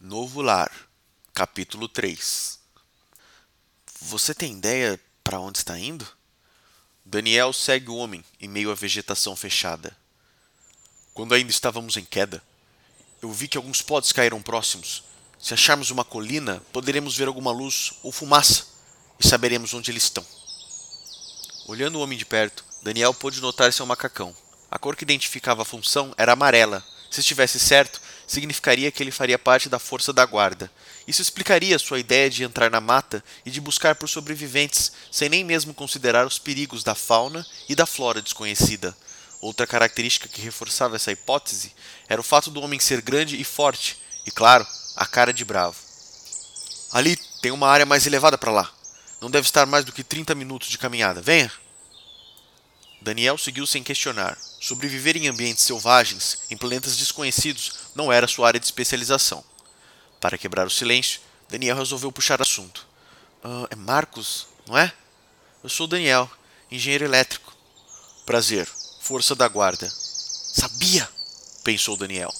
Novo Lar, capítulo 3 Você tem ideia para onde está indo? Daniel segue o homem em meio à vegetação fechada. Quando ainda estávamos em queda, eu vi que alguns pods caíram próximos. Se acharmos uma colina, poderemos ver alguma luz ou fumaça e saberemos onde eles estão. Olhando o homem de perto, Daniel pôde notar seu macacão. A cor que identificava a função era amarela. Se estivesse certo, significaria que ele faria parte da força da guarda. Isso explicaria sua ideia de entrar na mata e de buscar por sobreviventes, sem nem mesmo considerar os perigos da fauna e da flora desconhecida. Outra característica que reforçava essa hipótese era o fato do homem ser grande e forte, e claro, a cara de bravo. Ali tem uma área mais elevada para lá. Não deve estar mais do que 30 minutos de caminhada. Venha! Daniel seguiu sem questionar. Sobreviver em ambientes selvagens, em planetas desconhecidos, não era sua área de especialização. Para quebrar o silêncio, Daniel resolveu puxar assunto. Uh, é Marcos, não é? Eu sou Daniel, engenheiro elétrico. Prazer, força da guarda. Sabia! pensou Daniel.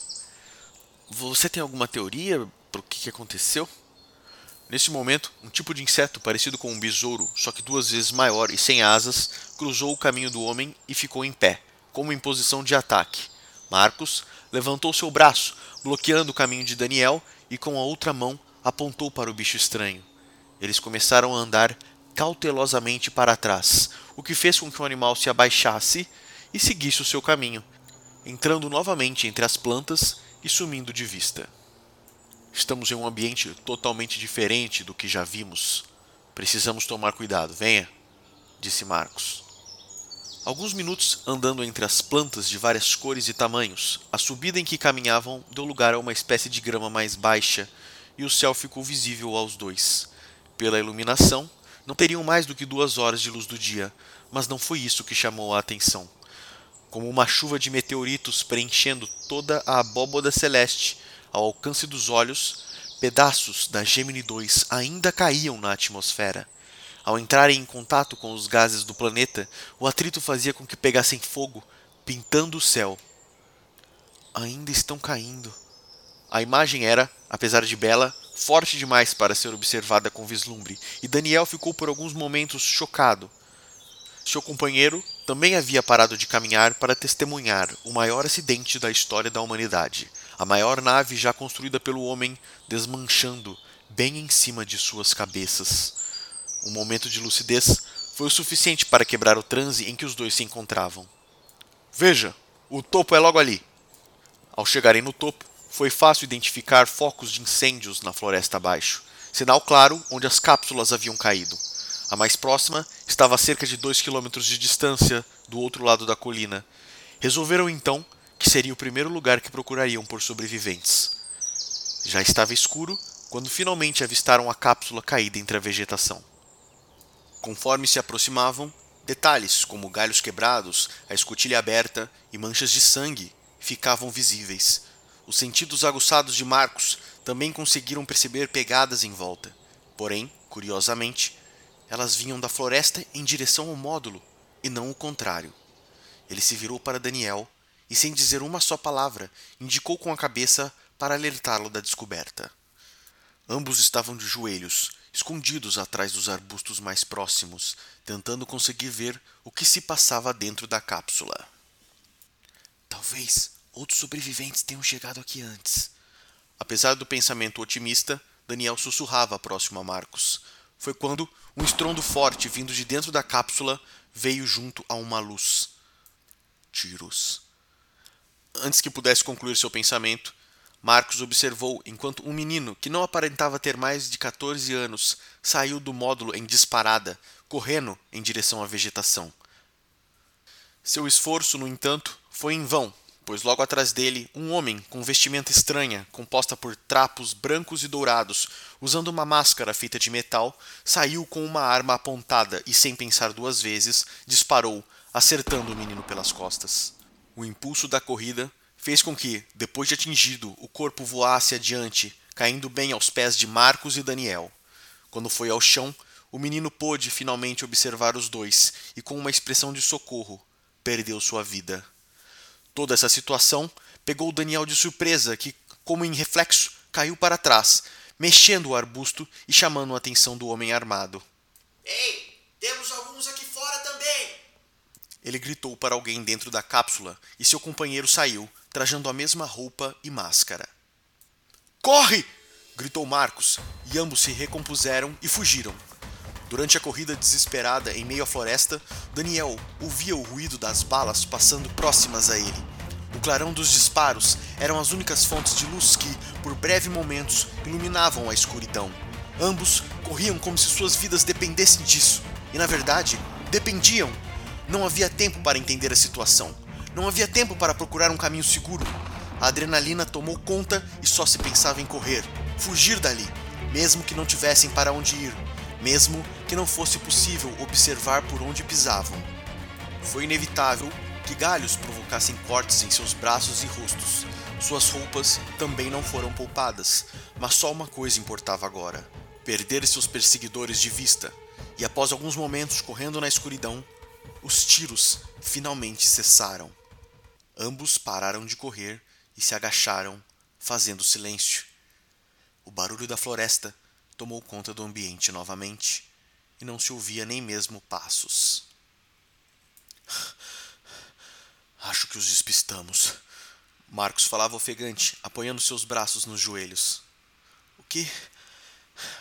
Você tem alguma teoria para o que aconteceu? Nesse momento, um tipo de inseto parecido com um besouro, só que duas vezes maior e sem asas, cruzou o caminho do homem e ficou em pé, como em posição de ataque. Marcos levantou seu braço, bloqueando o caminho de Daniel, e com a outra mão apontou para o bicho estranho. Eles começaram a andar cautelosamente para trás, o que fez com que o animal se abaixasse e seguisse o seu caminho, entrando novamente entre as plantas e sumindo de vista. Estamos em um ambiente totalmente diferente do que já vimos. Precisamos tomar cuidado. Venha, disse Marcos. Alguns minutos andando entre as plantas de várias cores e tamanhos, a subida em que caminhavam deu lugar a uma espécie de grama mais baixa e o céu ficou visível aos dois. Pela iluminação, não teriam mais do que duas horas de luz do dia, mas não foi isso que chamou a atenção. Como uma chuva de meteoritos preenchendo toda a abóboda celeste, ao alcance dos olhos, pedaços da Gemini 2 ainda caíam na atmosfera. Ao entrarem em contato com os gases do planeta, o atrito fazia com que pegassem fogo, pintando o céu. Ainda estão caindo. A imagem era, apesar de bela, forte demais para ser observada com vislumbre, e Daniel ficou por alguns momentos chocado. Seu companheiro também havia parado de caminhar para testemunhar o maior acidente da história da humanidade a maior nave já construída pelo homem desmanchando bem em cima de suas cabeças. Um momento de lucidez foi o suficiente para quebrar o transe em que os dois se encontravam. Veja, o topo é logo ali. Ao chegarem no topo, foi fácil identificar focos de incêndios na floresta abaixo, sinal claro onde as cápsulas haviam caído. A mais próxima estava a cerca de dois quilômetros de distância, do outro lado da colina. Resolveram então que seria o primeiro lugar que procurariam por sobreviventes. Já estava escuro quando finalmente avistaram a cápsula caída entre a vegetação. Conforme se aproximavam, detalhes como galhos quebrados, a escotilha aberta e manchas de sangue ficavam visíveis. Os sentidos aguçados de Marcos também conseguiram perceber pegadas em volta. Porém, curiosamente, elas vinham da floresta em direção ao módulo e não o contrário. Ele se virou para Daniel e, sem dizer uma só palavra, indicou com a cabeça para alertá-lo da descoberta. Ambos estavam de joelhos, escondidos atrás dos arbustos mais próximos, tentando conseguir ver o que se passava dentro da cápsula. Talvez outros sobreviventes tenham chegado aqui antes. Apesar do pensamento otimista, Daniel sussurrava próximo a Marcos. Foi quando um estrondo forte vindo de dentro da cápsula veio junto a uma luz. Tiros antes que pudesse concluir seu pensamento, Marcos observou enquanto um menino, que não aparentava ter mais de 14 anos, saiu do módulo em disparada, correndo em direção à vegetação. Seu esforço, no entanto, foi em vão, pois logo atrás dele, um homem com vestimenta estranha, composta por trapos brancos e dourados, usando uma máscara feita de metal, saiu com uma arma apontada e, sem pensar duas vezes, disparou, acertando o menino pelas costas. O impulso da corrida fez com que, depois de atingido, o corpo voasse adiante, caindo bem aos pés de Marcos e Daniel. Quando foi ao chão, o menino pôde finalmente observar os dois e, com uma expressão de socorro, perdeu sua vida. Toda essa situação pegou Daniel de surpresa, que, como em reflexo, caiu para trás, mexendo o arbusto e chamando a atenção do homem armado. Ei, temos alguns aqui fora também! Ele gritou para alguém dentro da cápsula e seu companheiro saiu, trajando a mesma roupa e máscara. Corre! gritou Marcos, e ambos se recompuseram e fugiram. Durante a corrida desesperada em meio à floresta, Daniel ouvia o ruído das balas passando próximas a ele. O clarão dos disparos eram as únicas fontes de luz que, por breves momentos, iluminavam a escuridão. Ambos corriam como se suas vidas dependessem disso, e na verdade, dependiam. Não havia tempo para entender a situação. Não havia tempo para procurar um caminho seguro. A adrenalina tomou conta e só se pensava em correr, fugir dali, mesmo que não tivessem para onde ir, mesmo que não fosse possível observar por onde pisavam. Foi inevitável que galhos provocassem cortes em seus braços e rostos. Suas roupas também não foram poupadas, mas só uma coisa importava agora: perder seus perseguidores de vista. E após alguns momentos correndo na escuridão, os tiros finalmente cessaram. Ambos pararam de correr e se agacharam, fazendo silêncio. O barulho da floresta tomou conta do ambiente novamente e não se ouvia nem mesmo passos. Acho que os despistamos. Marcos falava ofegante, apoiando seus braços nos joelhos. O que.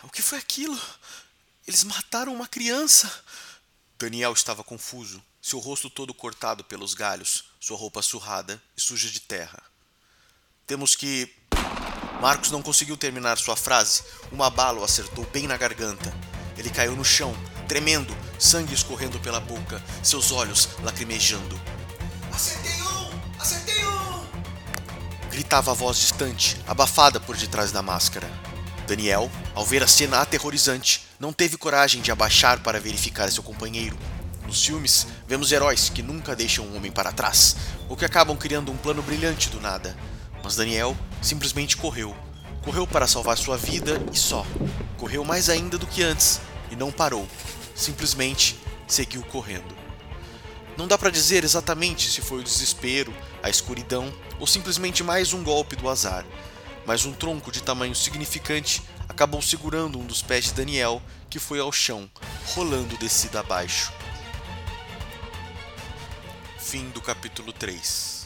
O que foi aquilo? Eles mataram uma criança! Daniel estava confuso, seu rosto todo cortado pelos galhos, sua roupa surrada e suja de terra. Temos que. Marcos não conseguiu terminar sua frase. Uma bala o acertou bem na garganta. Ele caiu no chão, tremendo, sangue escorrendo pela boca, seus olhos lacrimejando. Acertei um! Acertei um! Gritava a voz distante, abafada por detrás da máscara. Daniel, ao ver a cena aterrorizante, não teve coragem de abaixar para verificar seu companheiro. Nos filmes, vemos heróis que nunca deixam um homem para trás, ou que acabam criando um plano brilhante do nada. Mas Daniel simplesmente correu. Correu para salvar sua vida e só. Correu mais ainda do que antes e não parou. Simplesmente seguiu correndo. Não dá para dizer exatamente se foi o desespero, a escuridão ou simplesmente mais um golpe do azar, mas um tronco de tamanho significante acabou segurando um dos pés de Daniel, que foi ao chão, rolando descida abaixo. Fim do capítulo 3